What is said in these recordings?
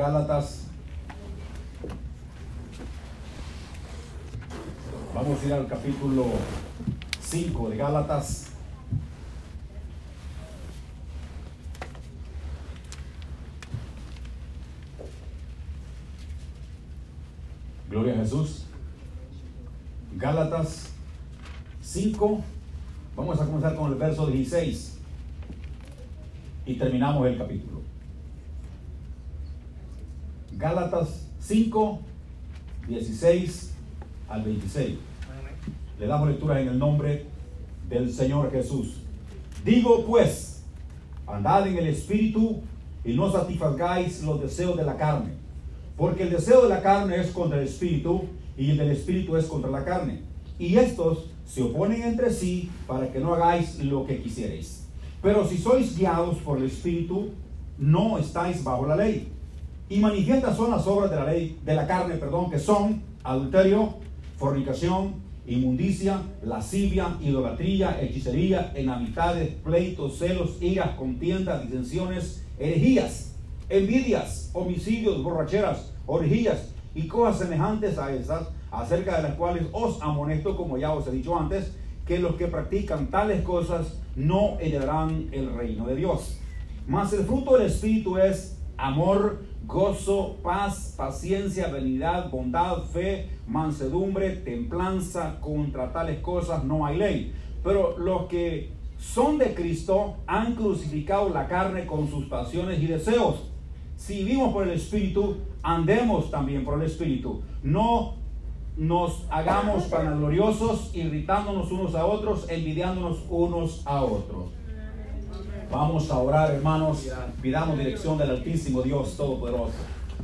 Gálatas. Vamos a ir al capítulo 5 de Gálatas. Gloria a Jesús. Gálatas 5. Vamos a comenzar con el verso 16 y terminamos el capítulo. Gálatas 5, 16 al 26. Le damos lectura en el nombre del Señor Jesús. Digo pues, andad en el Espíritu y no satisfagáis los deseos de la carne, porque el deseo de la carne es contra el Espíritu y el del Espíritu es contra la carne. Y estos se oponen entre sí para que no hagáis lo que quisierais. Pero si sois guiados por el Espíritu, no estáis bajo la ley. Y manifiestas son las obras de la ley, de la carne, perdón, que son adulterio, fornicación, inmundicia, lascivia, idolatría, hechicería, enamistades, pleitos, celos, iras, contiendas, disensiones, herejías, envidias, homicidios, borracheras, orgías y cosas semejantes a esas, acerca de las cuales os amonesto, como ya os he dicho antes, que los que practican tales cosas no heredarán el reino de Dios. Mas el fruto del Espíritu es amor, gozo, paz, paciencia, benignidad, bondad, fe, mansedumbre, templanza. Contra tales cosas no hay ley. Pero los que son de Cristo han crucificado la carne con sus pasiones y deseos. Si vivimos por el Espíritu, andemos también por el Espíritu. No nos hagamos vanagloriosos, irritándonos unos a otros, envidiándonos unos a otros. Vamos a orar, hermanos. Pidamos dirección del Altísimo Dios Todopoderoso.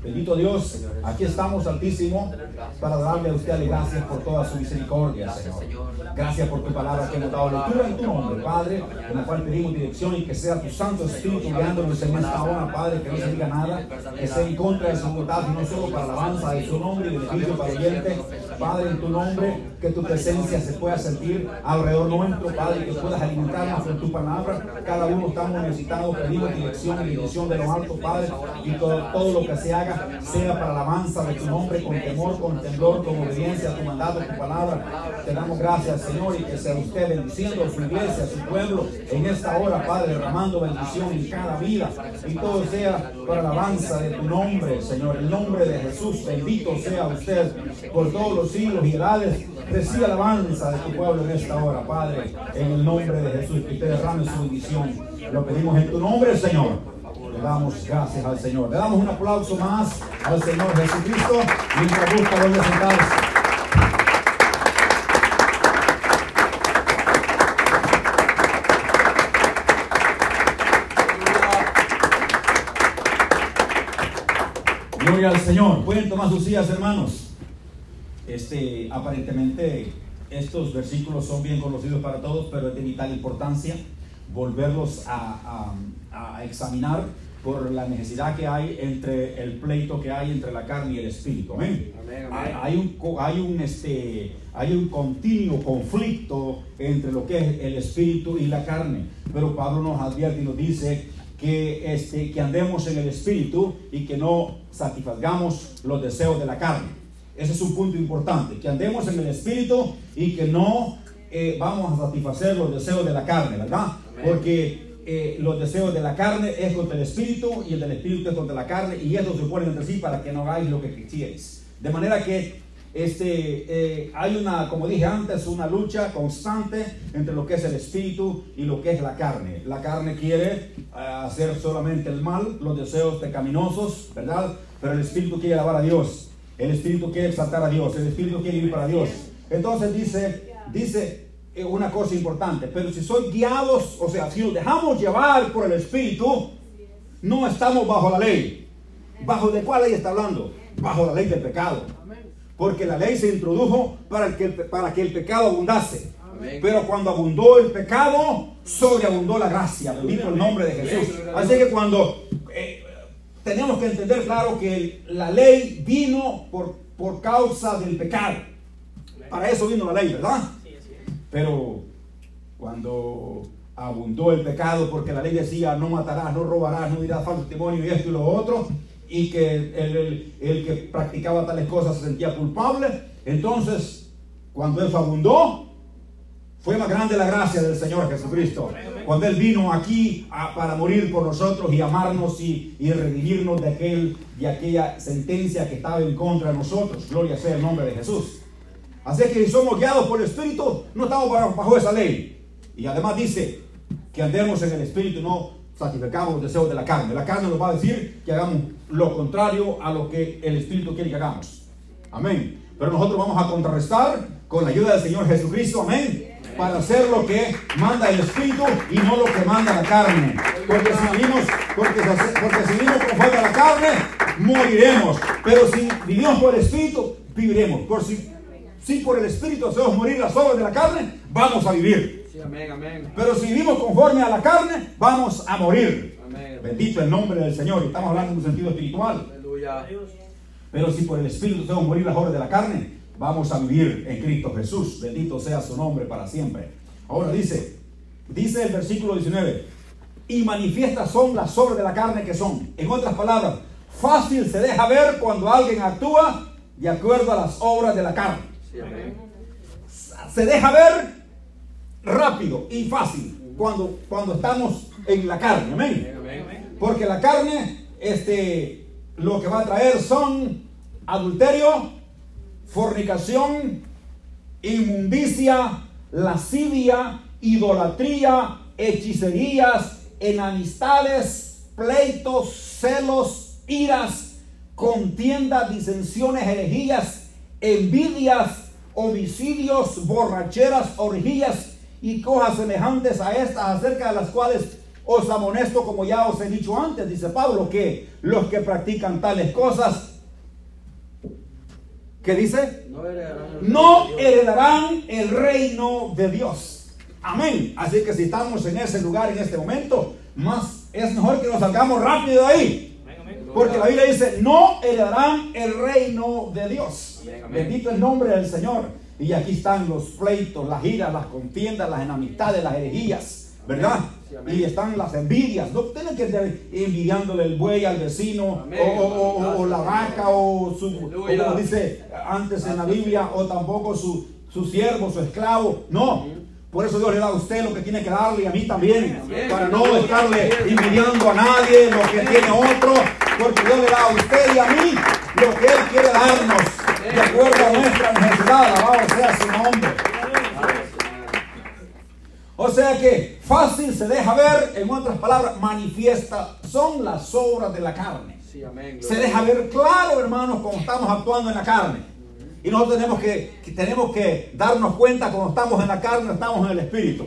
Bendito Dios, aquí estamos, Altísimo, para darle a usted gracias por toda su misericordia, Señor. Gracias por tu palabra que hemos dado lectura en tu nombre, Padre, en la cual pedimos dirección y que sea tu Santo Espíritu guiándonos en esta hora, Padre, que no se diga nada, que sea en contra de su voluntad, no solo para la alabanza de su nombre y beneficio para el oyente, Padre, en tu nombre, que tu presencia se pueda sentir alrededor nuestro, Padre, que puedas alimentarnos con tu palabra. Cada uno estamos necesitados, pedimos dirección y dirección de los altos, Padre, y todo, todo lo que se haga sea para la alabanza de tu nombre, con temor, con temblor, con obediencia a tu mandato, a tu palabra. Te damos gracias, Señor, y que sea usted bendiciendo a su iglesia, a su pueblo, en esta hora, Padre, derramando bendición en cada vida. Y todo sea para la alabanza de tu nombre, Señor. El nombre de Jesús, bendito sea usted por todos los siglos y edades. Reciba la alabanza de tu pueblo en esta hora, Padre, en el nombre de Jesús, que usted derrame su bendición. Lo pedimos en tu nombre, Señor. Le damos gracias al Señor. Le damos un aplauso más al Señor Jesucristo mientras busca donde sentarse. Gloria al Señor. Pueden tomar sus sillas, hermanos. Este, aparentemente, estos versículos son bien conocidos para todos, pero es de vital importancia volverlos a, a examinar por la necesidad que hay entre el pleito que hay entre la carne y el espíritu. Amén. Hay, un, hay, un, este, hay un continuo conflicto entre lo que es el espíritu y la carne. Pero Pablo nos advierte y nos dice que, este, que andemos en el espíritu y que no satisfagamos los deseos de la carne. Ese es un punto importante, que andemos en el espíritu y que no eh, vamos a satisfacer los deseos de la carne, ¿verdad? Porque eh, los deseos de la carne es contra el espíritu y el del espíritu es contra la carne y estos se oponen entre sí para que no hagáis lo que quisierais. De manera que este, eh, hay una, como dije antes, una lucha constante entre lo que es el espíritu y lo que es la carne. La carne quiere eh, hacer solamente el mal, los deseos pecaminosos, ¿verdad? Pero el espíritu quiere alabar a Dios. El espíritu quiere exaltar a Dios. El espíritu quiere vivir para Dios. Entonces dice, dice una cosa importante, pero si soy guiados, o sea, si nos dejamos llevar por el Espíritu, no estamos bajo la ley. ¿Bajo de cuál ley está hablando? Bajo la ley del pecado. Porque la ley se introdujo para que, para que el pecado abundase. Pero cuando abundó el pecado, sobreabundó la gracia. Bendito el nombre de Jesús. Así que cuando eh, tenemos que entender claro que la ley vino por, por causa del pecado. Para eso vino la ley, ¿verdad? Pero cuando abundó el pecado, porque la ley decía no matarás, no robarás, no dirás falso testimonio y esto y lo otro, y que el, el que practicaba tales cosas se sentía culpable. Entonces, cuando eso abundó, fue más grande la gracia del Señor Jesucristo. Cuando Él vino aquí para morir por nosotros y amarnos y, y redimirnos de, aquel, de aquella sentencia que estaba en contra de nosotros. Gloria sea el nombre de Jesús. Así que si somos guiados por el Espíritu, no estamos bajo esa ley. Y además dice que andemos en el Espíritu, no satisfacamos los deseos de la carne. La carne nos va a decir que hagamos lo contrario a lo que el Espíritu quiere que hagamos. Amén. Pero nosotros vamos a contrarrestar con la ayuda del Señor Jesucristo. Amén para hacer lo que manda el Espíritu y no lo que manda la carne. Porque si vivimos, porque, porque si vivimos conforme a la carne, moriremos. Pero si vivimos por el Espíritu, viviremos. Por si, si por el Espíritu hacemos morir las obras de la carne, vamos a vivir. Pero si vivimos conforme a la carne, vamos a morir. Bendito el nombre del Señor. Estamos hablando en un sentido espiritual. Pero si por el Espíritu hacemos morir las obras de la carne, vamos a vivir en Cristo Jesús. Bendito sea su nombre para siempre. Ahora dice, dice el versículo 19, y manifiestas son las obras de la carne que son. En otras palabras, fácil se deja ver cuando alguien actúa de acuerdo a las obras de la carne. se deja ver rápido y fácil cuando, cuando estamos en la carne. Amén. Porque la carne, este, lo que va a traer son adulterio, fornicación, inmundicia, lascivia, idolatría, hechicerías, enemistades, pleitos, celos, iras, contiendas, disensiones, herejías, envidias, homicidios, borracheras, orgías y cosas semejantes a estas, acerca de las cuales os amonesto, como ya os he dicho antes, dice Pablo, que los que practican tales cosas ¿Qué dice? No heredarán, el reino de Dios. Amén. Así que si estamos en ese lugar en este momento, más es mejor que nos salgamos rápido de ahí. Porque la Biblia dice, no heredarán el reino de Dios. Bendito el nombre del Señor. Y aquí están los pleitos, las iras, las contiendas, las enemistades, las herejías, ¿verdad? Y están las envidias. No tienen que estar envidiándole el buey al vecino o, la vaca o su, como dice antes en la Biblia, o tampoco su, su siervo, su esclavo. No. Por eso Dios le da a usted lo que tiene que darle y a mí también. Para no estarle envidiando a nadie lo que tiene otro. Porque Dios le da a usted y a mí lo que Él quiere darnos. De acuerdo a nuestra necesidad. Alabado sea su nombre. O sea que fácil se deja ver, en otras palabras, manifiesta, son las obras de la carne. se deja ver claro, hermanos, cómo estamos actuando en la carne. Y nosotros tenemos que, tenemos que darnos cuenta cuando estamos en la carne, estamos en el espíritu.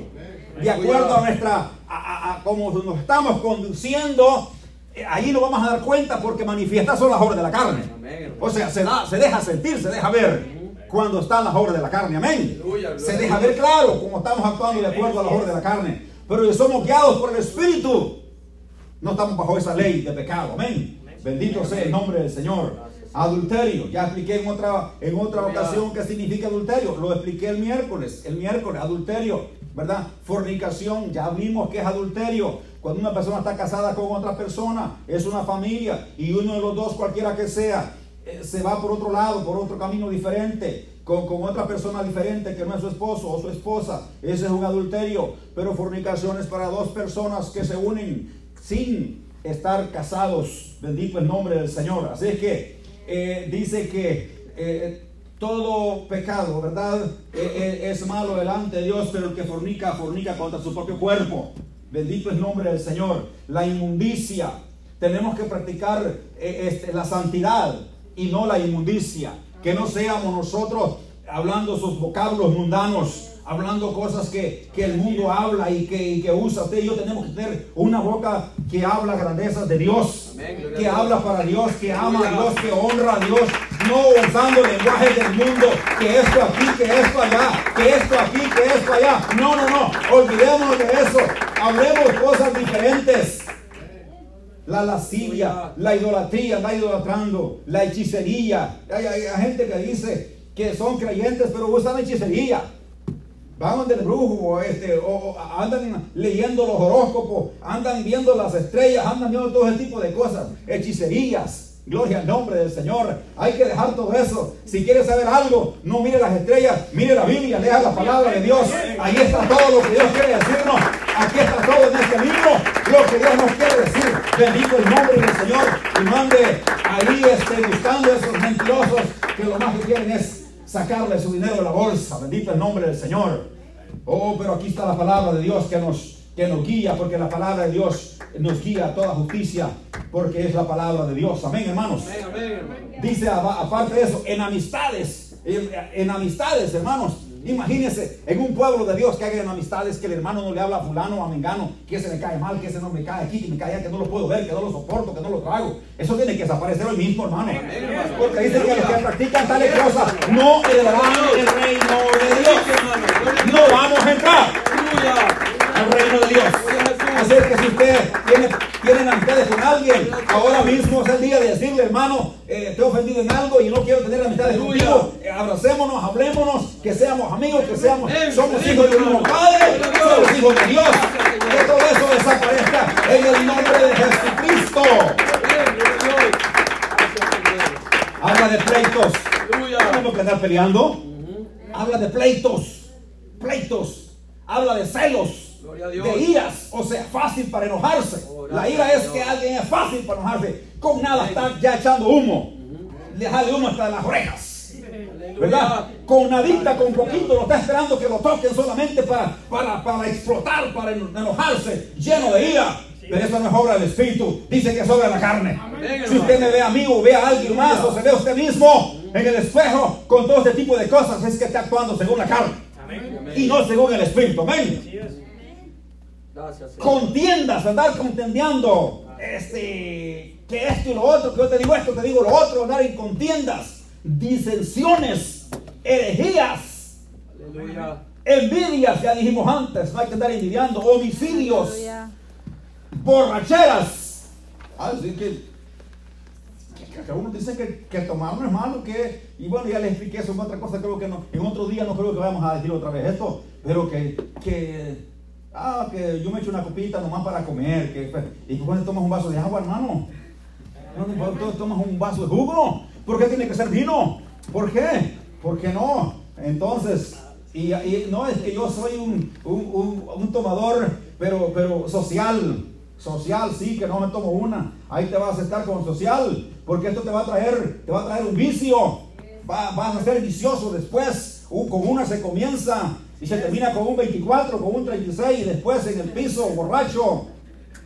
De acuerdo a nuestra, a, cómo nos estamos conduciendo, eh, ahí nos vamos a dar cuenta porque manifiesta son las obras de la carne. O sea, se, da, se deja sentir, se deja ver cuando están las obras de la carne. Amén. Se deja ver claro cómo estamos actuando de acuerdo a las obras de la carne. Pero si somos guiados por el Espíritu, no estamos bajo esa ley de pecado. Amén. Bendito sea el nombre del Señor. Adulterio, ya expliqué en otra, en otra ocasión qué significa adulterio. Lo expliqué el miércoles. El miércoles, adulterio, ¿verdad? Fornicación, ya vimos que es adulterio. Cuando una persona está casada con otra persona, es una familia y uno de los dos, cualquiera que sea, se va por otro lado, por otro camino diferente, con, otra persona diferente que no es su esposo o su esposa. Ese es un adulterio. Pero fornicación es para dos personas que se unen sin estar casados. Bendito el nombre del Señor. Así que eh, dice que eh, todo pecado, ¿verdad? es malo delante de Dios, pero el que fornica, fornica contra su propio cuerpo. Bendito el nombre del Señor. La inmundicia. Tenemos que practicar este, la santidad y no la inmundicia. Que no seamos nosotros hablando sus vocablos mundanos, hablando cosas que, el mundo habla y que, que, usa. Usted y yo tenemos que tener una boca que habla grandezas de Dios, que habla para Dios, que ama a Dios, que honra a Dios, no usando lenguajes del mundo, que esto aquí, que esto allá, que esto aquí, que esto allá. No, no, no, olvidémonos de eso. Hablemos cosas diferentes la lascivia, la idolatría, la idolatrando, la hechicería. Hay, gente que dice que son creyentes, pero usan hechicería. Van del brujo, este, o, andan leyendo los horóscopos, andan viendo las estrellas, andan viendo todo ese tipo de cosas, hechicerías. Gloria al nombre del Señor. Hay que dejar todo eso. Si quieres saber algo, no mire las estrellas, mire la Biblia, lea la palabra de Dios. Ahí está todo lo que Dios quiere decirnos. Aquí está todo en este libro, lo que Dios nos quiere decir. Bendito el nombre del Señor. Y mande ahí este, buscando a esos mentirosos que lo más que quieren es sacarle su dinero de la bolsa. Bendito el nombre del Señor. Oh, pero aquí está la palabra de Dios que nos, que nos guía, porque la palabra de Dios nos guía a toda justicia porque es la palabra de Dios. Amén, hermanos. Dice aparte de eso, en amistades, en, amistades, hermanos. Imagínense, en un pueblo de Dios que hagan amistades, que el hermano no le habla a fulano o a mengano, que ese me cae mal, que ese no me cae aquí, que me cae allá, que no lo puedo ver, que no lo soporto, que no lo trago. Eso tiene que desaparecer hoy mismo, hermano. Porque dice que los que practican tales cosas no heredarán el reino de Dios. No vamos a entrar al reino de Dios. Así es que si usted tiene, tienen amistades con alguien, ahora mismo es el día de decirle, hermano, eh, te he ofendido en algo y no quiero tener amistades contigo. Eh, abracémonos, hablémonos, que seamos amigos, que seamos, somos hijos del mismo Padre, somos hijos de Dios. Que todo eso desaparezca en el nombre de Jesucristo. Habla de pleitos. ¿Tenemos que andar peleando? Habla de pleitos. Pleitos. Habla de celos de iras, o sea, fácil para enojarse. La ira es que alguien es fácil para enojarse. Con nada está ya echando humo. Le jale humo hasta las orejas. ¿Verdad? Con nadita, con poquito, lo está esperando que lo toquen solamente para, para, para explotar, para enojarse, lleno de ira. Pero eso no es obra del Espíritu. Dice que es obra de la carne. Si usted me ve a mí o ve a alguien más o se ve a usted mismo en el espejo con todo este tipo de cosas, es que está actuando según la carne. Y no según el Espíritu. Amén. Contiendas, andar contendiendo. Este, que esto y lo otro, que yo te digo esto, te digo lo otro, andar en contiendas, disensiones, herejías, envidias, ya dijimos antes, no hay que andar envidiando, homicidios, borracheras. Así que, que, uno dice que, que tomar no es malo, que, y bueno, ya les expliqué eso en otra cosa, creo que no, en otro día no creo que vamos a decir otra vez esto, pero que, que Ah, que yo me echo una copita nomás para comer. Que, pues, ¿Y cuando tomas un vaso de agua, hermano? ¿Cuándo tomas un vaso de jugo? ¿Por qué tiene que ser vino? ¿Por qué? ¿Por qué no? Entonces, y, no es que yo soy un, un, un, tomador, pero, pero social. Social, sí, que no me tomo una. Ahí te vas a estar con social, porque esto te va a traer, te va a traer un vicio. vas a ser vicioso después. con una se comienza y se termina con un 24, con un 36 y después en el piso borracho.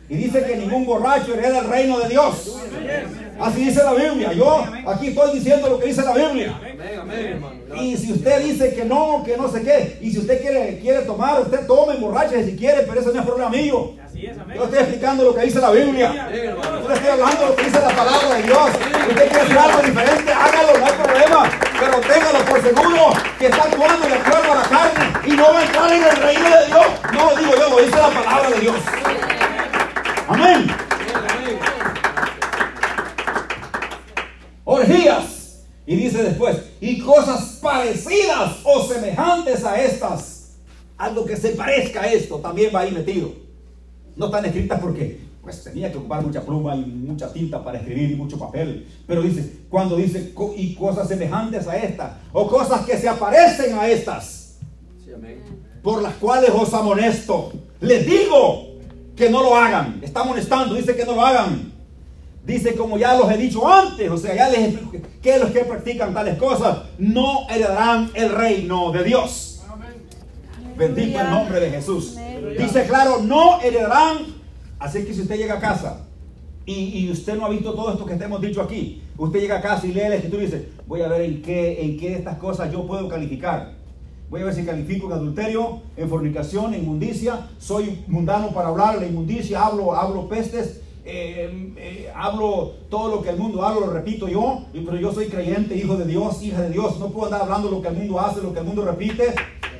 Y dice que ningún borracho hereda el reino de Dios. Así dice la Biblia. Yo aquí estoy diciendo lo que dice la Biblia. Y si usted dice que no, que no sé qué, y si usted quiere, quiere tomar, usted tome borracho si quiere, pero eso no es problema mío. Yo estoy explicando lo que dice la Biblia. Yo le estoy hablando lo que dice la palabra de Dios. Usted quiere hacer algo diferente, hágalo, no hay problema. Pero téngalo por seguro que está actuando de acuerdo a la carne y no va a entrar en el reino de Dios. No lo digo yo, lo dice la palabra de Dios. Amén. Orgías. Y dice después, y cosas parecidas o semejantes a estas. Algo que se parezca a esto también va ahí metido. No están escritas porque pues tenía que ocupar mucha pluma y mucha tinta para escribir y mucho papel. Pero dice, cuando dice y cosas semejantes a estas, o cosas que se aparecen a estas, por las cuales os amonesto, les digo que no lo hagan. Está amonestando, dice que no lo hagan. Dice, como ya los he dicho antes, o sea, ya les explico que los que practican tales cosas no heredarán el reino de Dios. Bendito el nombre de Jesús. Dice claro, no heredarán. Así que si usted llega a casa y, usted no ha visto todo esto que te hemos dicho aquí, usted llega a casa y lee la escritura y dice, voy a ver en qué, en qué de estas cosas yo puedo calificar. Voy a ver si califico en adulterio, en fornicación, en inmundicia. Soy mundano para hablar la inmundicia, hablo, hablo pestes, eh, eh, hablo todo lo que el mundo habla, lo repito yo, pero yo soy creyente, hijo de Dios, hija de Dios. No puedo andar hablando lo que el mundo hace, lo que el mundo repite.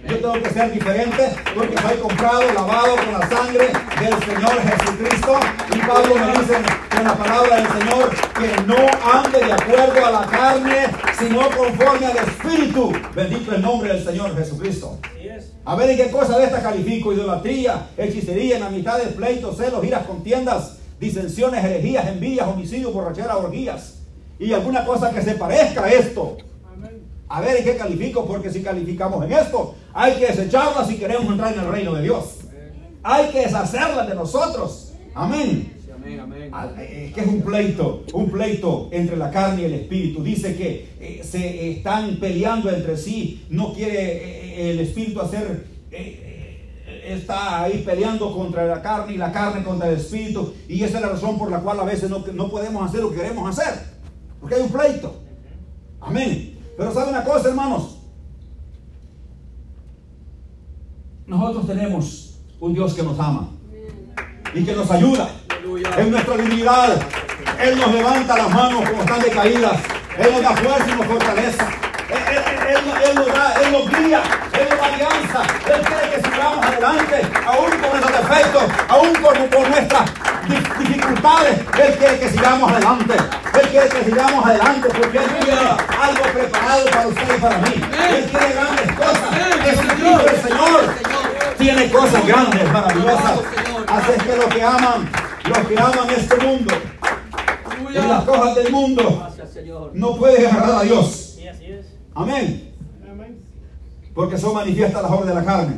Yo tengo que ser diferente porque soy comprado, lavado con la sangre del Señor Jesucristo. Y Pablo me dice en la palabra del Señor que no ande de acuerdo a la carne, sino conforme al Espíritu. Bendito el nombre del Señor Jesucristo. A ver en qué cosa de esta califico: idolatría, hechicería, enemistades, pleitos, celos, iras, contiendas, disensiones, herejías, envidias, homicidios, borracheras, orgías y alguna cosa que se parezca a esto. A ver en qué califico, porque si calificamos en esto, hay que desecharla si queremos entrar en el reino de Dios. Hay que deshacerla de nosotros. Amén. Ah, eh, que es un pleito, un pleito entre la carne y el espíritu. Dice que eh, se están peleando entre sí. No quiere eh, el espíritu hacer, está ahí peleando contra la carne y la carne contra el espíritu. Y esa es la razón por la cual a veces no, no podemos hacer lo que queremos hacer. Porque hay un pleito. Amén. Pero sabe una cosa, hermanos. Nosotros tenemos un Dios que nos ama y que nos ayuda en nuestra divinidad. Él nos levanta las manos como están decaídas. Él nos da fuerza y nos fortaleza. Él, nos da, Él nos guía, Él nos alianza. Él quiere que sigamos adelante, aún con nuestros defectos, aún con, nuestras dificultades. Él quiere que sigamos adelante. Él quiere que sigamos adelante porque Él tiene algo preparado para usted y para mí. Él tiene grandes cosas. Jesucristo el Señor tiene cosas grandes, maravillosas. Así es que los que aman los que aman este mundo y las cosas del mundo no pueden agarrar a Dios. Amén. Porque son manifiestas las obras de la carne.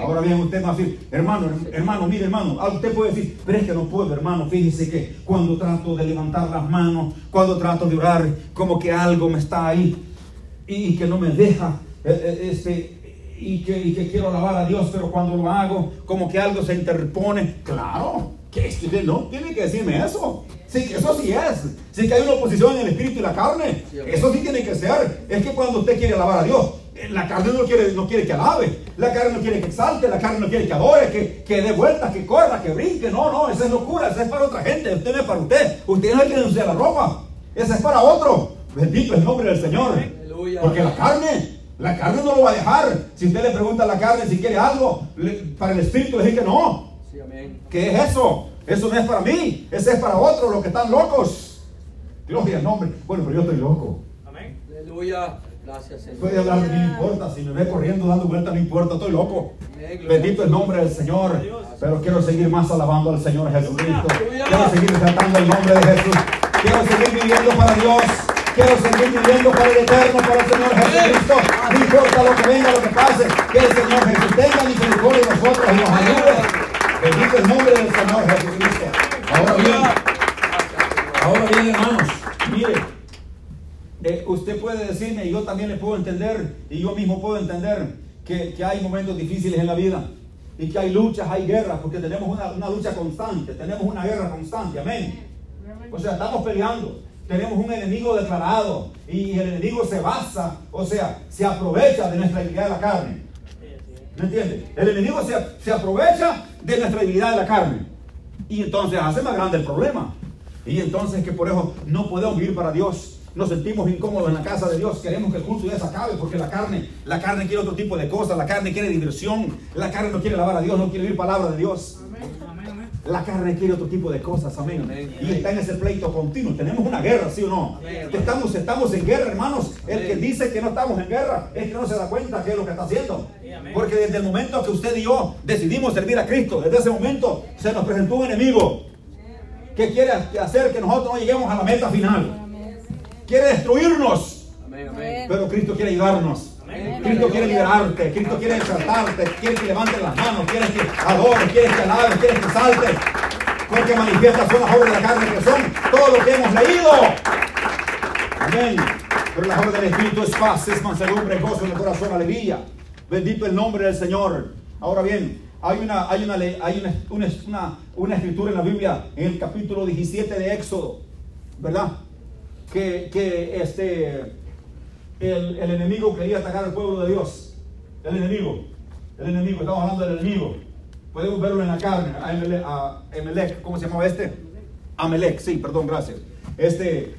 Ahora bien, usted va a decir, hermano, hermano, mire, hermano, ah, usted puede decir, pero es que no puedo, hermano. Fíjese que cuando trato de levantar las manos, cuando trato de orar, como que algo me está ahí y que no me deja, eh, eh, este, y que, y que quiero alabar a Dios, pero cuando lo hago, como que algo se interpone. Claro, que no, tiene que decirme eso. Sí, eso sí es. Sí que hay una oposición en el espíritu y la carne. Eso sí tiene que ser. Es que cuando usted quiere alabar a Dios, eh, la carne no quiere, no quiere que alabe, la carne no quiere que exalte, la carne no quiere que adore, que, que dé vueltas, que corra, que brinque. No, no, esa es locura, esa es para otra gente, usted no es para usted. Usted no quiere usar la ropa, esa es para otro. Bendito el nombre del Señor. Porque la carne, la carne no lo va a dejar. Si usted le pregunta a la carne si quiere algo, para el espíritu le dice que no. ¿Qué es eso? Eso no es para mí, ese es para otros, los que están locos. Gloria al nombre. Bueno, pero yo estoy loco. Amén. Aleluya. Gracias, Señor. Puede hablar, no importa. Si me ve corriendo, dando vuelta, no importa. Estoy loco. Bendito el nombre del Señor. Pero quiero seguir más alabando al Señor Jesucristo. Quiero seguir exaltando el nombre de Jesús. Quiero seguir viviendo para Dios. Quiero seguir viviendo para el eterno, para el Señor Jesucristo. No importa lo que venga, lo que pase. Que el Señor Jesús tenga misericordia de nosotros y nos ayude. Bendito el nombre del Señor Jesucristo. Ahora bien, ahora bien, hermanos, mire, eh, usted puede decirme, y yo también le puedo entender, y yo mismo puedo entender, que, que, hay momentos difíciles en la vida, y que hay luchas, hay guerras, porque tenemos una, una lucha constante, tenemos una guerra constante, amén. O sea, estamos peleando, tenemos un enemigo declarado, y el enemigo se basa, o sea, se aprovecha de nuestra debilidad de la carne. ¿Me entiende? El enemigo se, se aprovecha de nuestra debilidad de la carne. Y entonces hace más grande el problema. Y entonces que por eso no podemos vivir para Dios. Nos sentimos incómodos en la casa de Dios. Queremos que el culto ya se acabe porque la carne, la carne quiere otro tipo de cosas. La carne quiere diversión. La carne no quiere alabar a Dios, no quiere vivir palabra de Dios. La carne quiere otro tipo de cosas, amén. Y está en ese pleito continuo. Tenemos una guerra, ¿sí o no? Estamos, estamos en guerra, hermanos. El que dice que no estamos en guerra es que no se da cuenta qué es lo que está haciendo. Porque desde el momento que usted y yo decidimos servir a Cristo, desde ese momento se nos presentó un enemigo que quiere hacer que nosotros no lleguemos a la meta final. Quiere destruirnos. Pero Cristo quiere ayudarnos. Cristo quiere liberarte, Cristo quiere exaltarte, quiere que levantes las manos, quiere que adores, quiere que alabes, quiere que saltes. Porque manifiestas son las obras de la carne que son todo lo que hemos leído. Amén. Pero la obra del Espíritu es paz, es mansedumbre, gozo en el corazón, alegría. Bendito el nombre del Señor. Ahora bien, hay una, hay una, hay una, una, una, escritura en la Biblia, en el capítulo 17 de Éxodo, ¿verdad? Que, que este, el, enemigo quería atacar al pueblo de Dios. El enemigo, el enemigo, estamos hablando del enemigo. Podemos verlo en la carne, a Emelec, ¿cómo se llamaba este? Amelec, sí, perdón, gracias. Este,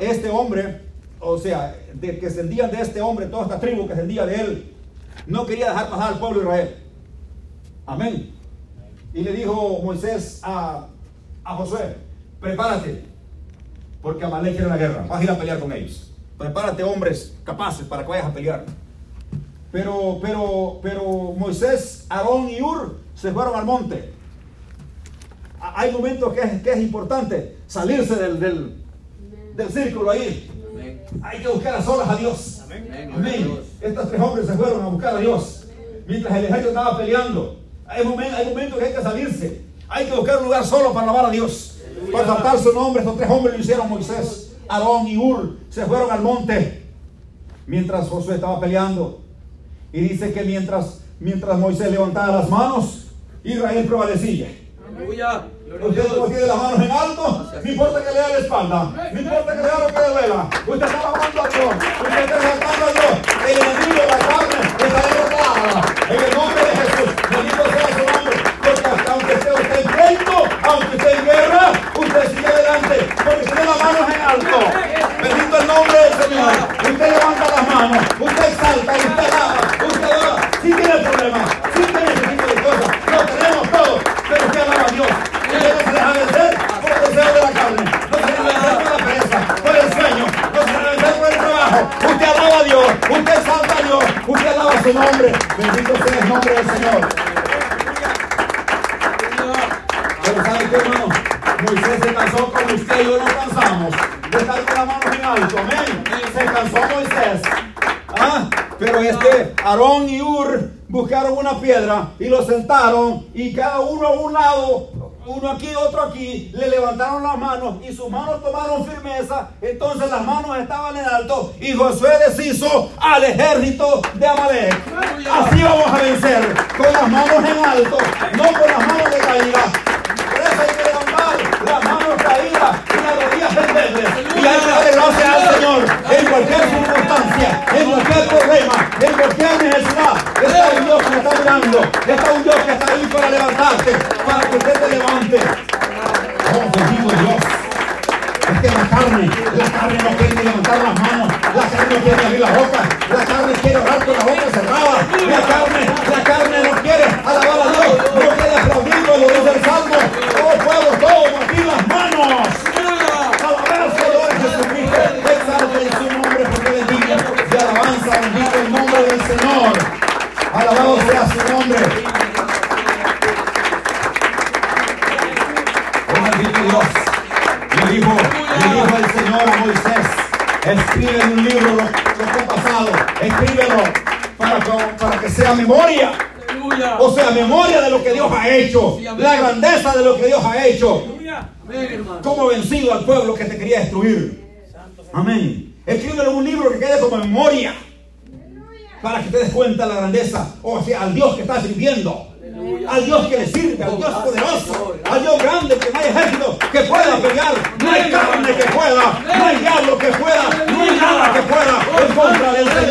este hombre, o sea, de que descendían de este hombre, toda esta tribu que descendía de él, no quería dejar pasar al pueblo de Israel. Amén. Y le dijo Moisés a, a Josué, prepárate, porque Amalek quiere una guerra, vas a ir a pelear con ellos. Prepárate hombres capaces para que vayas a pelear. Pero, pero, pero Moisés, Aarón y Ur se fueron al monte. Hay momentos que es, que es importante salirse del, del círculo ahí. Amén. Hay que buscar a solas a Dios. Amén. Amén. Estos tres hombres se fueron a buscar a Dios. Mientras el ejército estaba peleando. Hay momentos, hay momentos que hay que salirse. Hay que buscar un lugar solo para alabar a Dios. Para tratar su nombre. Estos tres hombres lo hicieron Moisés, Aarón y Ur. Se fueron al monte. Mientras Josué estaba peleando. Y dice que mientras, mientras Moisés levantaba las manos, Israel prevalecía. Aleluya. Usted Dios. tiene las manos en alto, no importa que le dé la espalda, no importa que le dé lo que le duela. Usted está alabando a Dios, usted está exaltando a Dios. El enemigo de la carne está derrotada. En el nombre de Jesús, bendito sea su nombre. Porque hasta aunque esté usted en pleito, aunque esté en guerra, usted sigue adelante. Porque tiene las manos en alto. Bendito el nombre del Señor. Usted levanta las manos, usted exalta, usted alaba, usted adora. Si tiene problemas, si tiene ese tipo de cosas, lo tenemos todos. Pero usted alaba a Dios. Usted no se deja vencer por el deseo de la carne. No se deja vencer por la pereza, por el sueño. No se deja vencer por el trabajo. Usted alaba a Dios. Usted exalta a Dios. Usted alaba su nombre. Bendito sea el nombre del Señor. Pero ¿sabe qué, hermano? Moisés se cansó como usted y yo nos cansamos de estar con las manos en alto. Amén. Se cansó Moisés. Ah, pero este Aarón y Ur buscaron una piedra y lo sentaron y cada uno a un lado, uno aquí, otro aquí, le levantaron las manos y sus manos tomaron firmeza. Entonces las manos estaban en alto y Josué deshizo al ejército de Amalek. Así vamos a vencer con las manos en alto, no con las manos decaídas. Por y las rodillas endebles. Y hay que darle gracias al Señor en cualquier circunstancia, en cualquier problema, en cualquier necesidad. Está un Dios que está mirando. Está un Dios que está ahí para levantarte, para que usted te levante. Oh, bendito Dios. Es que la carne, la carne no quiere levantar las manos, la carne no quiere abrir la boca, la carne quiere orar con la boca cerrada, la carne, la carne no quiere las manos. Alabar Señor Jesucristo, exalten su nombre porque bendiga de alabanza, bendito el nombre del Señor. Alabado sea su nombre. Oh, bendito Dios. Le dijo, le dijo el Señor a Moisés, escribe en un libro lo, lo que ha pasado, escríbelo para que, para que sea memoria. O sea, memoria de lo que Dios ha hecho, la grandeza de lo que Dios ha hecho. Cómo ha vencido al pueblo que te quería destruir. Amén. Escríbelo en un libro que quede como memoria. Para que te des cuenta de la grandeza. O sea, al Dios que estás sirviendo. Al Dios que le sirve, al Dios poderoso, al Dios grande que no hay ejército que pueda pelear, no hay carne que pueda, no hay diablo que pueda, no hay nada que pueda en contra del Señor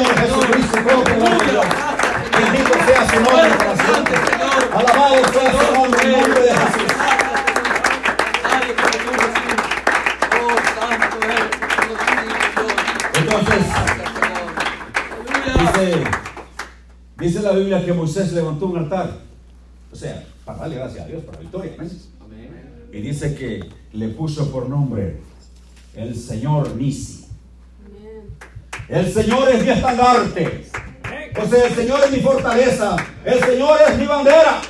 altar. O sea, para darle gracias a Dios por la victoria. Amén. Y dice que le puso por nombre el Señor Nisi. El Señor es mi estandarte. O sea, el Señor es mi fortaleza. El Señor es mi bandera.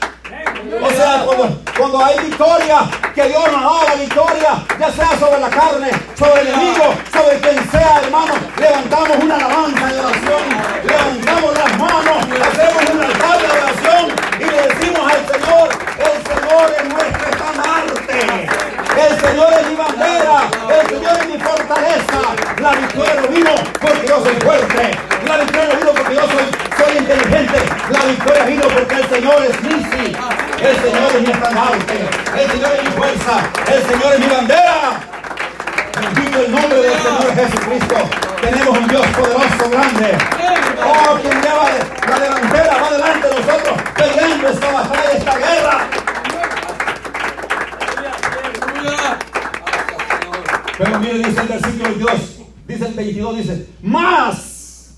O sea, cuando, cuando hay victoria, que Dios nos ha dado la victoria, ya sea sobre la carne, sobre el enemigo, sobre quien sea, hermano, levantamos una alabanza de oración, levantamos las manos, hacemos un altar de oración y le decimos al Señor, el Señor es nuestro estandarte, el Señor es mi bandera, el Señor es mi fortaleza, la victoria no vino porque yo soy fuerte, la victoria no vino porque yo soy, soy inteligente, la victoria vino porque el Señor es Nisi. El Señor es mi estandarte, el Señor es mi fuerza, el Señor es mi bandera. Bendito el nombre del Señor Jesucristo. Tenemos un Dios poderoso, grande. Oh, quien lleva la delantera, va delante de nosotros, peleando esta batalla, esta guerra. Aleluya. Gracias, Señor. Pero mire, dice el versículo 22, dice el 22, dice, más.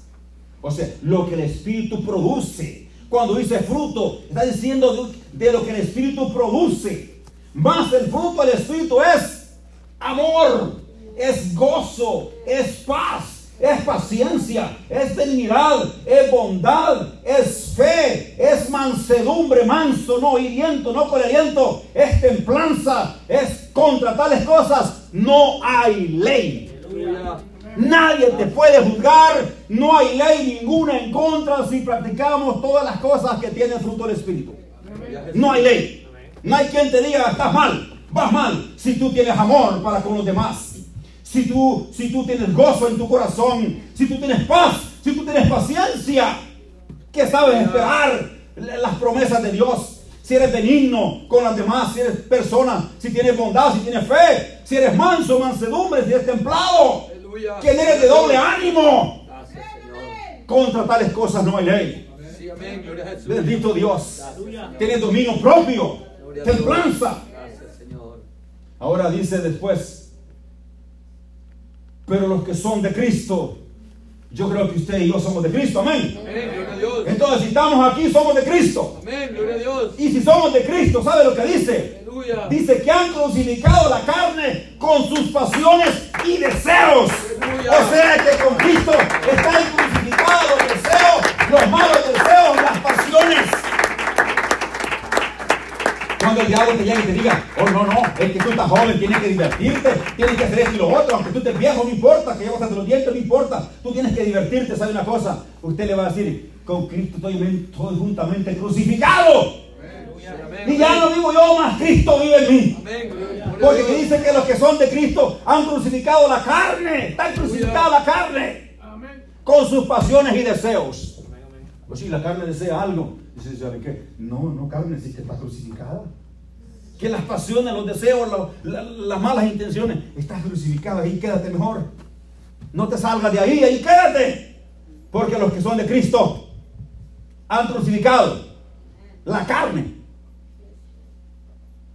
O sea, lo que el Espíritu produce. Cuando dice fruto, está diciendo de, de lo que el Espíritu produce. Más el fruto del Espíritu es amor, es gozo, es paz, es paciencia, es benignidad, es bondad, es fe, es mansedumbre, manso, no hiriento, no con aliento, es templanza, es contra tales cosas, no hay ley. Aleluya. Nadie te puede juzgar. No hay ley ninguna en contra si practicamos todas las cosas que tienen fruto del Espíritu. No hay ley. No hay quien te diga, estás mal, vas mal, si tú tienes amor para con los demás. Si tú, si tú tienes gozo en tu corazón, si tú tienes paz, si tú tienes paciencia, que sabes esperar las promesas de Dios. Si eres benigno con las demás, si eres persona, si tienes bondad, si tienes fe, si eres manso, mansedumbre, si eres templado, Aleluya. que eres de doble ánimo. Gracias, Señor. Contra tales cosas no hay ley. Sí, amén. Gloria a Jesús. Bendito Dios. Gracias. Tienes dominio propio, templanza. Ahora dice después, pero los que son de Cristo, yo creo que usted y yo somos de Cristo, amén. Amén. Gloria a Dios. Entonces, si estamos aquí, somos de Cristo. Amén. Gloria a Dios. Y si somos de Cristo, ¿sabe lo que dice? Aleluya. Dice que han crucificado la carne con sus pasiones y deseos. Aleluya. O sea que con Cristo están crucificados los deseos, los malos deseos, las pasiones. El diablo te y te diga, oh no, no, es que tú estás joven, tienes que divertirte, tienes que hacer esto y lo otro, aunque tú estés viejo, no importa, que llevas hasta los dientes, no importa, tú tienes que divertirte, ¿sabe una cosa? Usted le va a decir, con Cristo estoy, estoy juntamente crucificado. Y ya no vivo yo, más Cristo vive en mí. Porque Dios. dice que los que son de Cristo han crucificado la carne, están crucificado la carne con sus pasiones y deseos. Pues si la carne desea algo, dice, ¿sabe qué? No, no carne, si que está crucificada. Que las pasiones, los deseos, las malas intenciones, estás crucificada, ahí quédate mejor. No te salgas de ahí, ahí quédate. Porque los que son de Cristo han crucificado la carne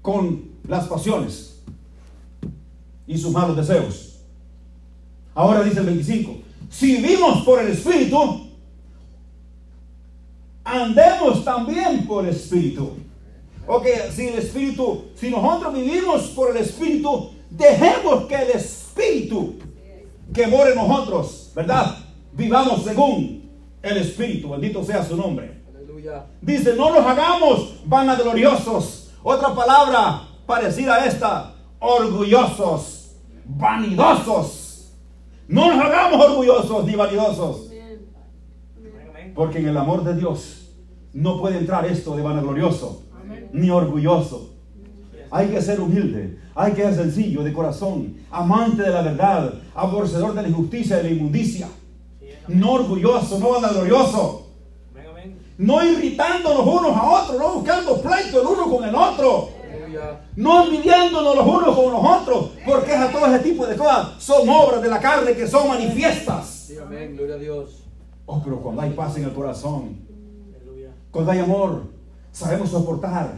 con las pasiones y sus malos deseos. Ahora dice el 25, si vivimos por el Espíritu, andemos también por el Espíritu. Ok, si el Espíritu, si nosotros vivimos por el Espíritu, dejemos que el Espíritu que mora en nosotros, ¿verdad? Vivamos según el Espíritu, bendito sea su nombre. Aleluya. Dice, no nos hagamos vanagloriosos. Otra palabra parecida a esta, orgullosos, vanidosos. No nos hagamos orgullosos ni vanidosos. Porque en el amor de Dios no puede entrar esto de vanaglorioso ni orgulloso. Hay que ser humilde, hay que ser sencillo de corazón, amante de la verdad, aborrecedor de la injusticia y de la inmundicia. No orgulloso, no vanaglorioso. No irritándonos unos a otros, no buscando pleito el uno con el otro. No envidiándonos los unos con los otros, porque a todo ese tipo de cosas son obras de la carne que son manifiestas. Sí, amén. Gloria a Dios. Oh, pero cuando hay paz en el corazón, cuando hay amor, sabemos soportar.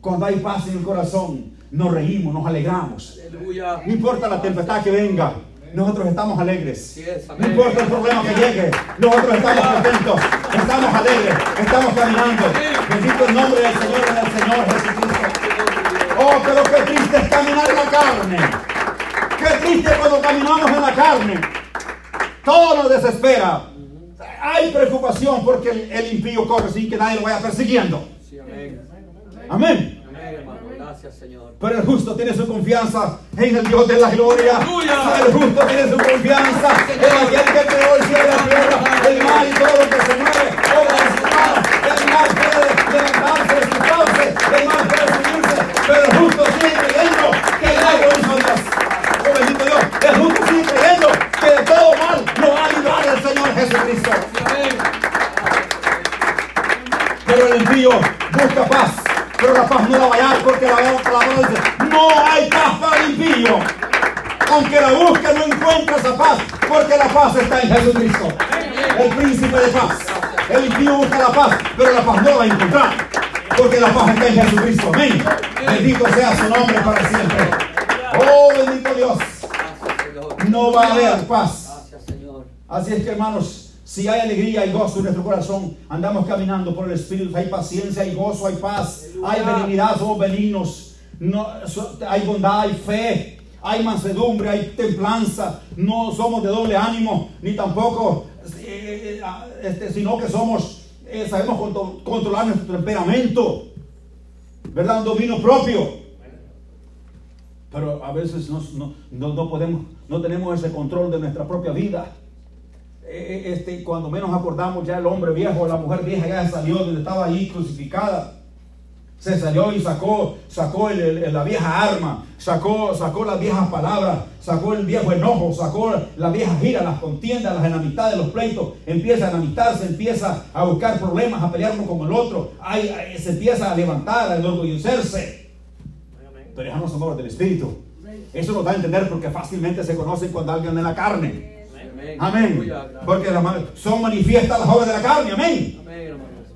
Cuando hay paz en el corazón, nos reímos, nos alegramos. Aleluya. No importa la tempestad que venga, nosotros estamos alegres. Es, No importa el problema que llegue, nosotros estamos contentos, estamos alegres, estamos caminando. Bendito el nombre del Señor y del Señor Jesucristo. Oh, pero qué triste es caminar en la carne. Qué triste cuando caminamos en la carne. Todo nos desespera. Hay preocupación porque el, el impío corre sin que nadie lo vaya persiguiendo. Sí, amén. Amén. Amén, hermano. Gracias, Señor. Pero el justo tiene su confianza en el Dios de la gloria. ¡Aleluya! El justo tiene su confianza en aquel que creó el cielo y la tierra, el mar y todo lo que se mueve. Busca paz, pero la paz no la va a hallar porque la palabra dice, no hay paz para el impío. Aunque la busque, no encuentra esa paz, porque la paz está en Jesucristo, el príncipe de paz. El impío busca la paz, pero la paz no la va a encontrar, porque la paz está en Jesucristo. Amén. Bendito sea su nombre para siempre. Oh, bendito Dios. No va a haber paz. Así es que hermanos, si hay alegría y gozo en nuestro corazón, andamos caminando por el Espíritu, hay paciencia, hay gozo, hay paz, hay benignidad, somos benignos, no, hay bondad, hay fe, hay mansedumbre, hay templanza, no somos de doble ánimo, ni tampoco, eh, eh, este, sino que somos, eh, sabemos contro- controlar nuestro temperamento, ¿verdad? Un dominio propio. Pero a veces no, no, no podemos, no tenemos ese control de nuestra propia vida. Eh, eh, Este, cuando menos acordamos, ya el hombre viejo, la mujer vieja ya salió donde estaba ahí crucificada. Se salió y sacó, sacó el- la vieja arma, sacó, sacó las viejas palabras, sacó el viejo enojo, sacó la vieja gira, las contiendas, las enemistades, los pleitos. Empieza a enemistarse, empieza a buscar problemas, a pelear uno con el otro. Ay, se empieza a levantar, a enorgullecerse. Pero ya no son obras del Espíritu. Eso nos da a entender porque fácilmente se conocen cuando alguien en la carne. Amén. Porque las son manifiestas las obras de la carne. Amén.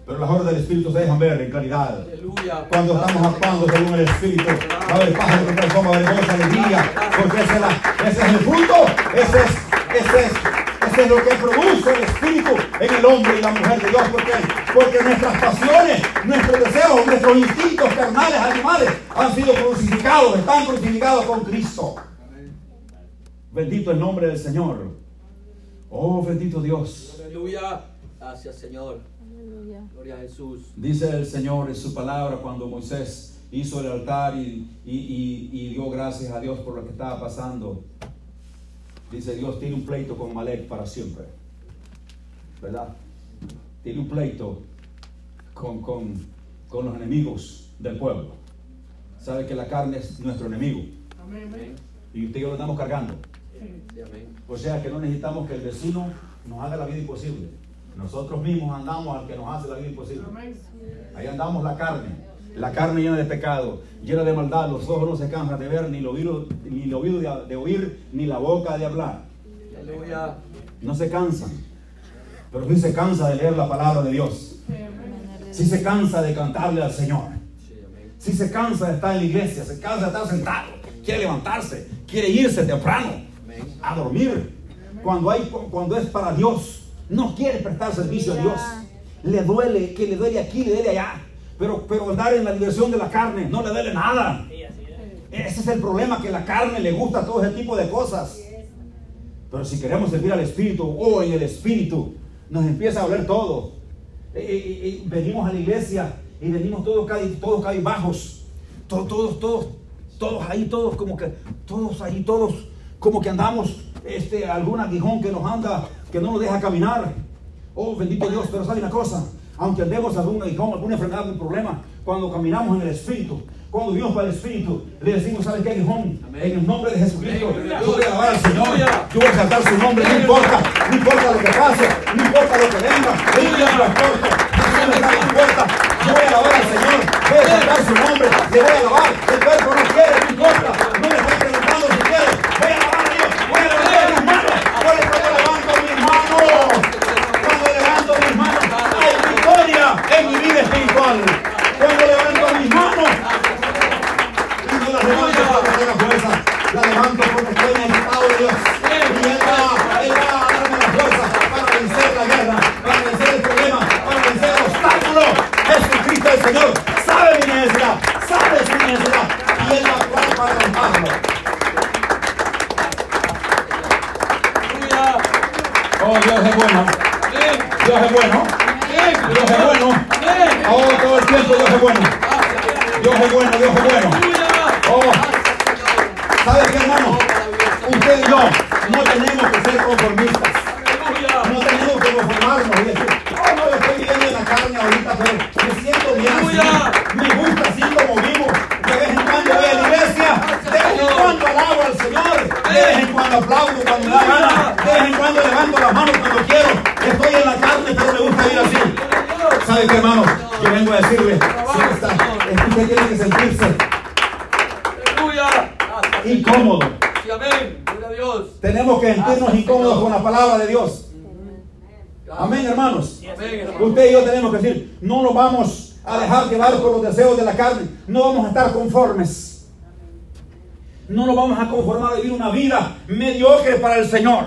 Pero las obras del Espíritu se dejan ver en claridad. Aleluya. Cuando estamos actuando según el Espíritu, va a haber paz, va a haber va a haber gozo, alegría, porque ese es, la- ese es el fruto, ese es, ese es, ese es lo que produce el Espíritu en el hombre y la mujer de Dios, porque, porque nuestras pasiones, nuestros deseos, nuestros instintos carnales, animales, han sido crucificados, están crucificados con Cristo. Bendito el nombre del Señor. Oh, bendito Dios. Aleluya. Gracias, Señor. Aleluya. Gloria a Jesús. Dice el Señor en su palabra cuando Moisés hizo el altar y, y- y- y dio gracias a Dios por lo que estaba pasando. Dice Dios tiene un pleito con Malek para siempre. ¿Verdad? Tiene un pleito con, con- con los enemigos del pueblo. Sabe que la carne es nuestro enemigo. Amén. Y usted y yo lo estamos cargando. O sea que no necesitamos que el vecino nos haga la vida imposible. Nosotros mismos andamos al que nos hace la vida imposible. Ahí andamos la carne. La carne llena de pecado, llena de maldad. Los ojos no se cansan de ver, ni el oído, ni el oído de, de oír, ni la boca de hablar. No se cansan. Pero sí se cansa de leer la palabra de Dios. Sí se cansa de cantarle al Señor. Sí, se cansa de estar en la iglesia. Se cansa de estar sentado. Quiere levantarse. Quiere irse temprano. A dormir. Cuando, hay, cuando es para Dios, no quiere prestar servicio a Dios. Le duele, que le duele aquí, le duele allá. Pero, pero andar en la diversión de la carne no le duele nada. Ese es el problema, que la carne le gusta todo ese tipo de cosas. Pero si queremos servir al Espíritu, o en el Espíritu, nos empieza a doler todo. Eh, venimos a la iglesia y venimos todos, cadi- todos cabizbajos. Todos, todos, todos, todos ahí, todos como que, todos ahí, todos como que andamos, este, algún aguijón que nos anda, que no nos deja caminar. Oh, bendito Dios, pero sabe una cosa, aunque andemos algún aguijón, alguna enfermedad, algún problema, cuando caminamos en el Espíritu, cuando Dios va al Espíritu, le decimos, ¿sabe qué aguijón? En el nombre de Jesucristo, yo voy a alabar al Señor, yo voy a exaltar su nombre, no importa, no importa lo que pase, no importa lo que venga, no importa, no yo voy a alabar al Señor, voy a exaltar su nombre, le voy a alabar, el cuerpo no quiere, no importa, estar conformes. No nos vamos a conformar a vivir una vida mediocre para el Señor.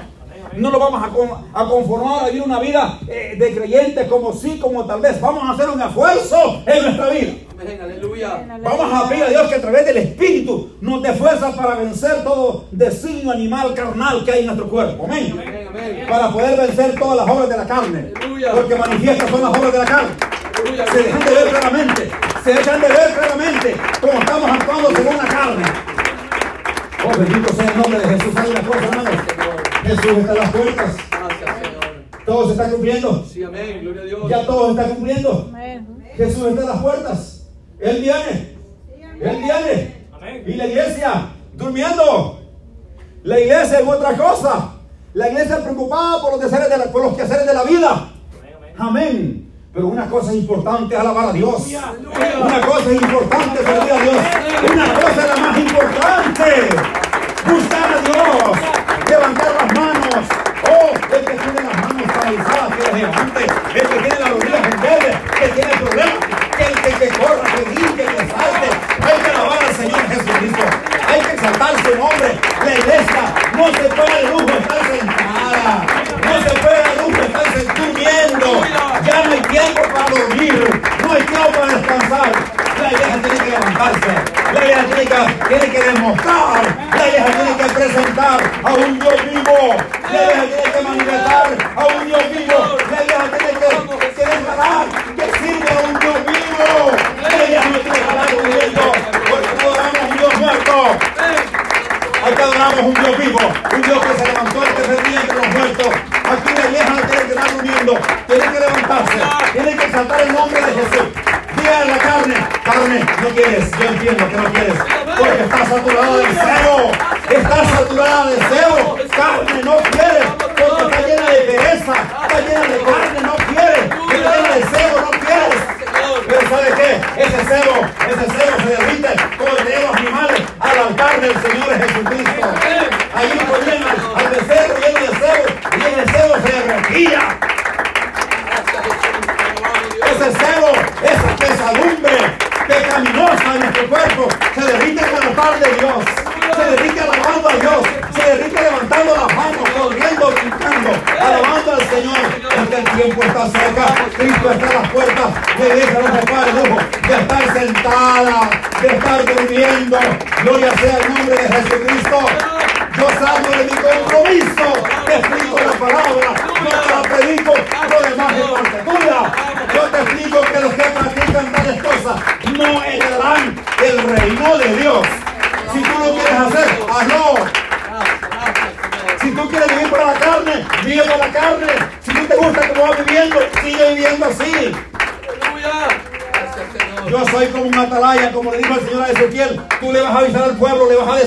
No nos vamos a, con- a conformar a vivir una vida eh, de creyente como sí, como tal vez. Vamos a hacer un esfuerzo en nuestra vida. Amén. Aleluya. Vamos a pedir a Dios que a través del Espíritu nos dé fuerza para vencer todo designio animal carnal que hay en nuestro cuerpo. Amén para poder vencer todas las obras de la carne. Porque manifiestas son las obras de la carne. Se dejan de ver claramente. Se dejan de ver claramente como estamos actuando según la carne. Oh, bendito sea el nombre de Jesús. ¿Sabe una cosa, hermanos? Jesús está en las puertas. Gracias, Señor. Todo se está cumpliendo. Sí, amén. Gloria a Dios. Ya todo se está cumpliendo. Amén. Jesús está en las puertas. Él viene. Él viene. Y la iglesia durmiendo. La iglesia es otra cosa. La iglesia preocupada por los de la, por los quehaceres de la vida. Amén. Pero una cosa es importante, alabar a Dios. Una cosa es importante, servir a Dios. Una cosa es la más importante. Buscar a Dios. Levantar las manos. Oh, el que tiene las manos paralizadas, que las levante. El que tiene las rodillas en verde, que tiene problemas. Que el que, que corra, que brinque, que salte. Hay que alabar al Señor Jesucristo. Hay que exaltar su nombre. La iglesia no se puede de lujo estar sentada. Ya no hay tiempo para dormir. No hay tiempo para descansar. La iglesia tiene que levantarse. La iglesia tiene que, demostrar. La iglesia tiene que presentar a un Dios vivo. La iglesia tiene que manifestar a un Dios vivo. La iglesia tiene que, que declarar que sirve a un Dios vivo. La iglesia no tiene que estar durmiendo. Porque no un Dios muerto. Aquí adoramos un Dios vivo, un Dios que se levantó el tercer día entre los muertos. Aquí la iglesia no tiene que estar durmiendo, tiene que levantarse, tiene que exaltar el nombre de Jesús. Diga a la carne, carne, no quieres, yo entiendo que no quieres, porque está saturada de deseo, está saturada de deseo, carne no quiere, porque está llena de pereza, está llena de carne, no quiere, está llena de deseo, no quieres. Pero ¿sabe qué? Ese cebo, ese cebo se derrite Dios. Se derrite alabando a Dios. Se derrite levantando las manos, corriendo, brincando, alabando al Señor. Porque el tiempo está cerca. Cristo está a las puertas. Le deja no lujo de estar sentada, de estar durmiendo. Gloria sea el nombre de Jesucristo. Yo salgo de mi compromiso. Te explico la palabra. Yo te la predico. Lo demás es parte tuya. Yo te explico que los que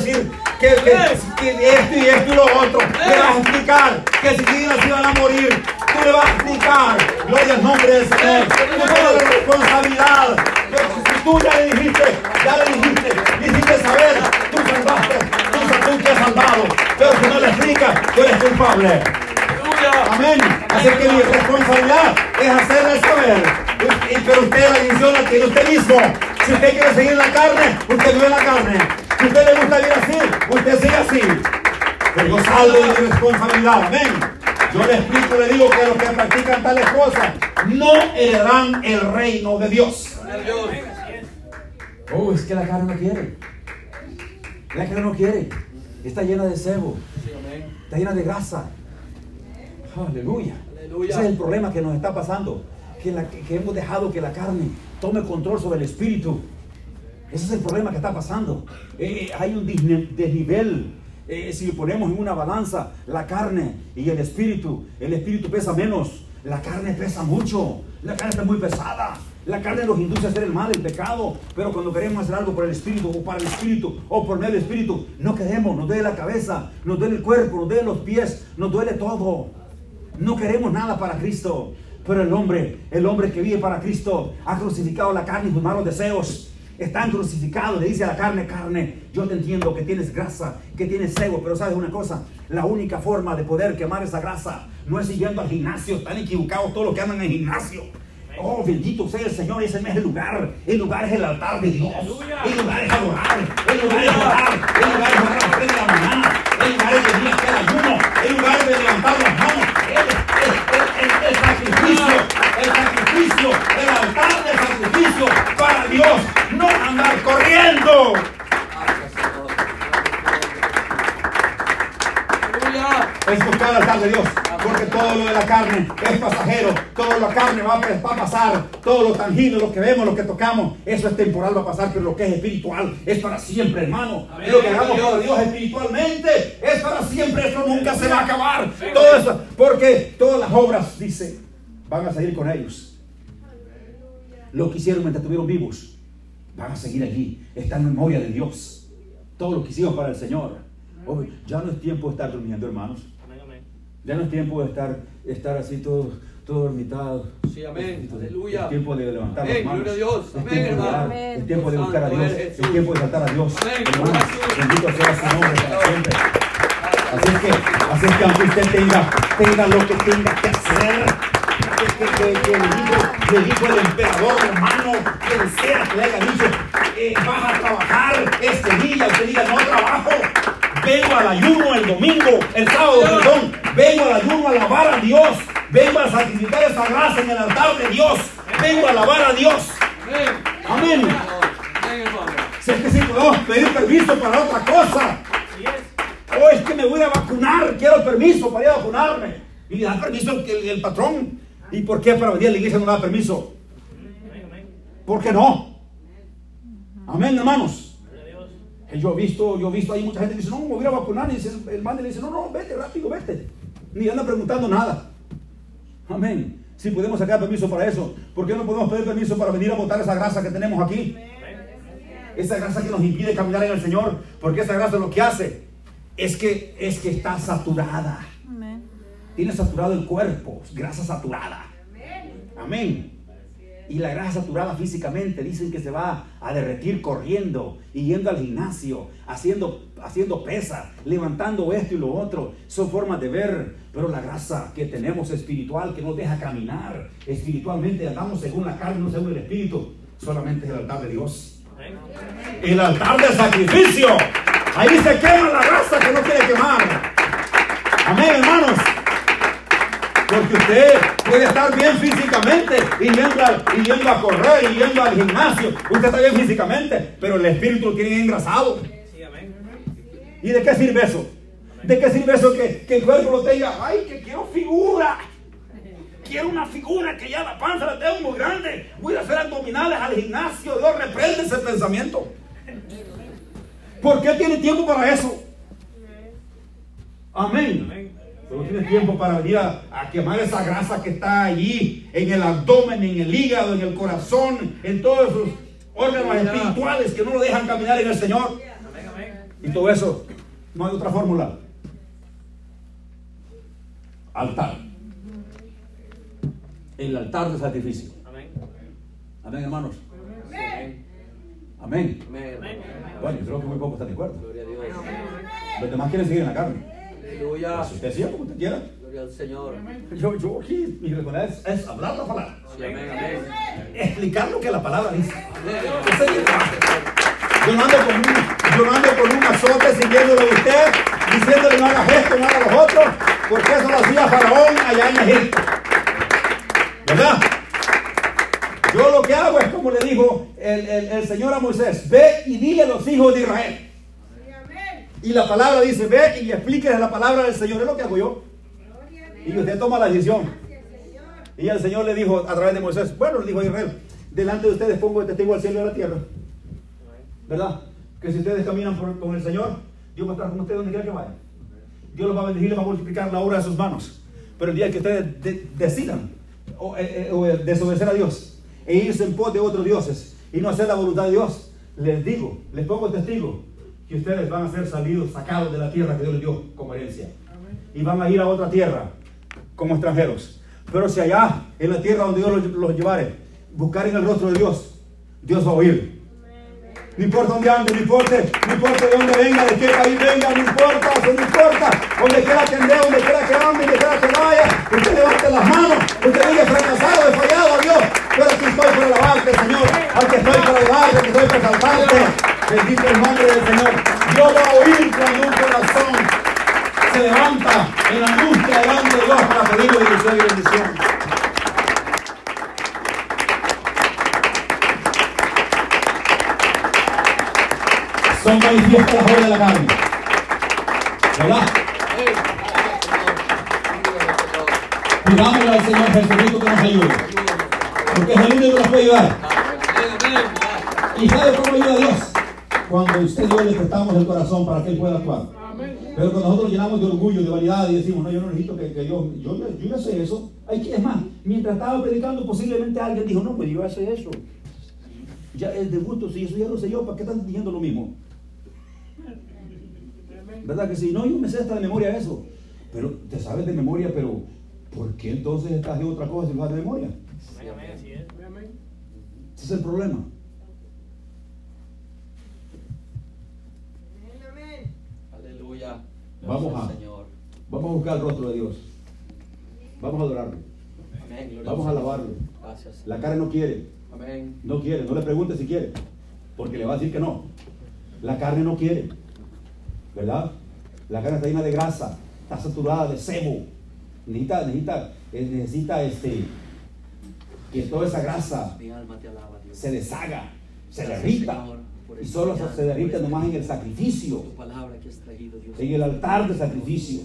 decir que, que- que esto y esto y lo otro. Le vas a explicar que si siguen así van a morir. Tú le vas a explicar. Gloria al nombre del Señor. Tú tienes la responsabilidad. Si tú ya le dijiste, ya le dijiste, le hiciste saber, tú salvaste, tú, tú te has salvado. Pero si no le explicas, tú eres culpable. Amén. Así que mi responsabilidad es hacerle saber. Pero usted la decisión la tiene usted mismo. Si usted quiere seguir en la carne, usted vive en la carne. Responsabilidad. Amén. Yo le explico, le digo que los que practican tales cosas no heredarán el reino de Dios. Oh, es que la carne no quiere. La carne no quiere. Está llena de cebo. Está llena de grasa. Aleluya. Aleluya. Ese es el problema que nos está pasando. Que, la- que hemos dejado que la carne tome control sobre el espíritu. Ese es el problema que está pasando. Eh, eh, hay un desnivel. Eh, si ponemos en una balanza la carne y el espíritu, el espíritu pesa menos. La carne pesa mucho. La carne está muy pesada. La carne nos induce a hacer el mal, el pecado. Pero cuando queremos hacer algo por el espíritu o para el espíritu o por medio del espíritu, no queremos. Nos duele la cabeza, nos duele el cuerpo, nos duele los pies, nos duele todo. No queremos nada para Cristo. Pero el hombre, el hombre que vive para Cristo, ha crucificado la carne y sus malos deseos. Están crucificados, le dice a la carne, carne, yo te entiendo que tienes grasa, que tienes cebo, pero sabes una cosa, la única forma de poder quemar esa grasa no es yendo al gimnasio, están equivocados todos los que andan en el gimnasio. Oh, bendito sea el Señor, ese no es el lugar. El lugar es el altar de Dios. El lugar es adorar. El lugar es orar. El lugar es orar a las 3 de la mañana. El lugar es venir a hacer ayuno. El lugar es de levantar las manos. El, el, el, el- el sacrificio. El sacrificio. El altar del sacrificio para Dios. No andar corriendo. Es buscar el altar de Dios. Porque todo lo de la carne es pasajero. Todo lo de la carne va, a- va a pasar. Todo lo tangible, lo que vemos, lo que tocamos, eso es temporal, va a pasar. Pero lo que es espiritual es para siempre, hermano. Amén. Lo que hagamos para Dios espiritualmente es para siempre. Eso nunca se va a acabar. Todo eso. Porque todas las obras, dice, van a seguir con ellos. Lo que hicieron mientras estuvieron vivos, van a seguir allí. Está en memoria de Dios. Todo lo que hicimos para el Señor. Hoy ya no es tiempo de estar durmiendo, hermanos. Ya no es tiempo de estar, estar así todo, todo dormitado. Sí, amén. Aleluya. Es tiempo de levantar Amén, las manos. gloria a Dios. Es Amén, tiempo de orar. Amén. Es tiempo de buscar a Dios. Es tiempo de saltar a Dios. Amén, Hermanos, bendito sea su nombre para siempre. Así es que, así es que aunque usted tenga, tenga lo que tenga que hacer, que, que- que- que le, dijo, le dijo el emperador romano, quien sea que le haya dicho, eh, vas a trabajar este día, usted diga, no trabajo, vengo al ayuno el domingo, el sábado, perdón, vengo al ayuno a alabar a Dios, vengo a sacrificar esa grasa en el altar de Dios, vengo a alabar a Dios. Amén. Si es que si podemos pedir permiso para otra cosa, o es que me voy a vacunar, quiero permiso para ir a vacunarme. Y da permiso el, el- el patrón. ¿Y por qué para venir a la iglesia no da permiso? ¿Por qué no? Amén, hermanos. Yo he visto, yo he visto ahí mucha gente que dice, no, me voy a vacunar. Y el- man le dice, no, no, vete rápido, vete. Ni anda preguntando nada. Amén. Si podemos sacar permiso para eso, ¿por qué no podemos pedir permiso para venir a botar esa grasa que tenemos aquí? Esa grasa que nos impide caminar en el Señor, porque esa grasa lo que hace es que, es que está saturada. Tiene saturado el cuerpo, grasa saturada. Amén. Y la grasa saturada físicamente dicen que se va a derretir corriendo y yendo al gimnasio, haciendo, haciendo pesa, levantando esto y lo otro. Son formas de ver, pero la grasa que tenemos espiritual que nos deja caminar espiritualmente, andamos según la carne, no según el espíritu, solamente es el altar de Dios. El altar del sacrificio. Ahí se quema la grasa que no quiere quemar. Amén, hermanos. Porque usted puede estar bien físicamente y yendo, al- y yendo a correr y yendo al gimnasio. Usted está bien físicamente, pero el espíritu lo tiene engrasado. ¿Y de qué sirve eso? ¿De qué sirve eso que, que el cuerpo lo tenga? ¡Ay, que quiero figura! Quiero una figura que ya la panza la tengo muy grande. Voy a hacer abdominales al gimnasio. Dios reprende ese pensamiento. ¿Por qué tiene tiempo para eso? Amén. Pero tiene tiempo para venir a, a quemar esa grasa que está allí, en el abdomen, en el hígado, en el corazón, en todos esos órganos espirituales que no lo dejan caminar en el Señor. Y todo eso, no hay otra fórmula. Altar. El altar de sacrificio. Amén. Hermanos. Amén. Amén. Bueno, yo creo que muy pocos están de acuerdo. Los demás quieren seguir en la carne. Aleluya. Usted siga como usted quiera. Gloria al Señor. Yo, yo aquí, mi responsabilidad es, es hablar la palabra. Sí, amén, amén. Explicar lo que la palabra dice. Yo no ando con un, yo no ando con un azote siguiéndolo a usted, diciéndole no haga esto, no haga los otros, porque eso lo hacía Faraón allá en Egipto. ¿Verdad? Yo lo que hago es como le dijo el, el- el Señor a Moisés, ve y dile a los hijos de Israel. Y la palabra dice, ve y explíqueles la palabra del Señor, es lo que hago yo. Y usted toma la decisión. Y el Señor le dijo a través de Moisés, bueno, le dijo a Israel, delante de ustedes pongo de testigo al cielo y a la tierra. ¿Verdad? Que si ustedes caminan por- con el Señor, Dios va a estar con ustedes donde quiera que vayan. Dios los va a bendecir, les va a multiplicar la obra de sus manos. Pero el día que ustedes de- decidan o, eh, eh, o, eh, desobedecer a Dios e irse en pos de otros dioses y no hacer la voluntad de Dios, les digo, les pongo testigo que ustedes van a ser salidos, sacados de la tierra que Dios les dio como herencia. Y van a ir a otra tierra como extranjeros. Pero si allá, en la tierra donde Dios los, los llevare, buscaren el rostro de Dios, Dios va a oír. No importa dónde ande, no importa, no importa de dónde venga, de qué país venga, no importa, no importa. Donde quiera que ande, donde quiera que ande, donde quiera que vaya, usted levante las manos, usted diga fracasado, he fallado a Dios. Pero aquí estoy para alabarte, Señor. Aquí estoy para alabarte, aquí estoy para exaltarte. Bendito el nombre del Señor. Dios va a oír cuando un corazón se levanta en angustia delante de Dios para pedirle dirección y bendición. Son manifiestas las obras de la carne. ¿Verdad? Pidámosle al Señor Jesucristo que nos ayude. Porque es el único que nos puede ayudar. ¿Y sabe cómo ayuda a Dios? Cuando usted y yo le prestamos el corazón para que Él pueda actuar. Pero cuando nosotros llenamos de orgullo, de vanidad y decimos, no, yo no necesito que, Dios, yo, yo, ya sé eso. Hay que, es más, mientras estaba predicando, posiblemente alguien dijo, no, pues yo sé eso. Ya es de gusto, si eso ya lo sé yo, ¿para qué están diciendo lo mismo? ¿Verdad que sí? No, yo me sé hasta de memoria eso. Pero te sabes de memoria, pero ¿por qué entonces estás de otra cosa si sabes de memoria? Ese es el problema. Aleluya. Vamos a-. Vamos a buscar el rostro de Dios. Vamos a adorarlo. Vamos a al alabarlo. La carne no quiere. No quiere. No le pregunte si quiere. Porque le va a decir que no. La carne no quiere. ¿Verdad? La carne está llena de grasa. Está saturada de sebo. Necesita, necesita, eh, necesita este, que toda esa grasa se deshaga, se derrita. Y solo se derrite este nomás en el sacrificio. En el altar de sacrificio.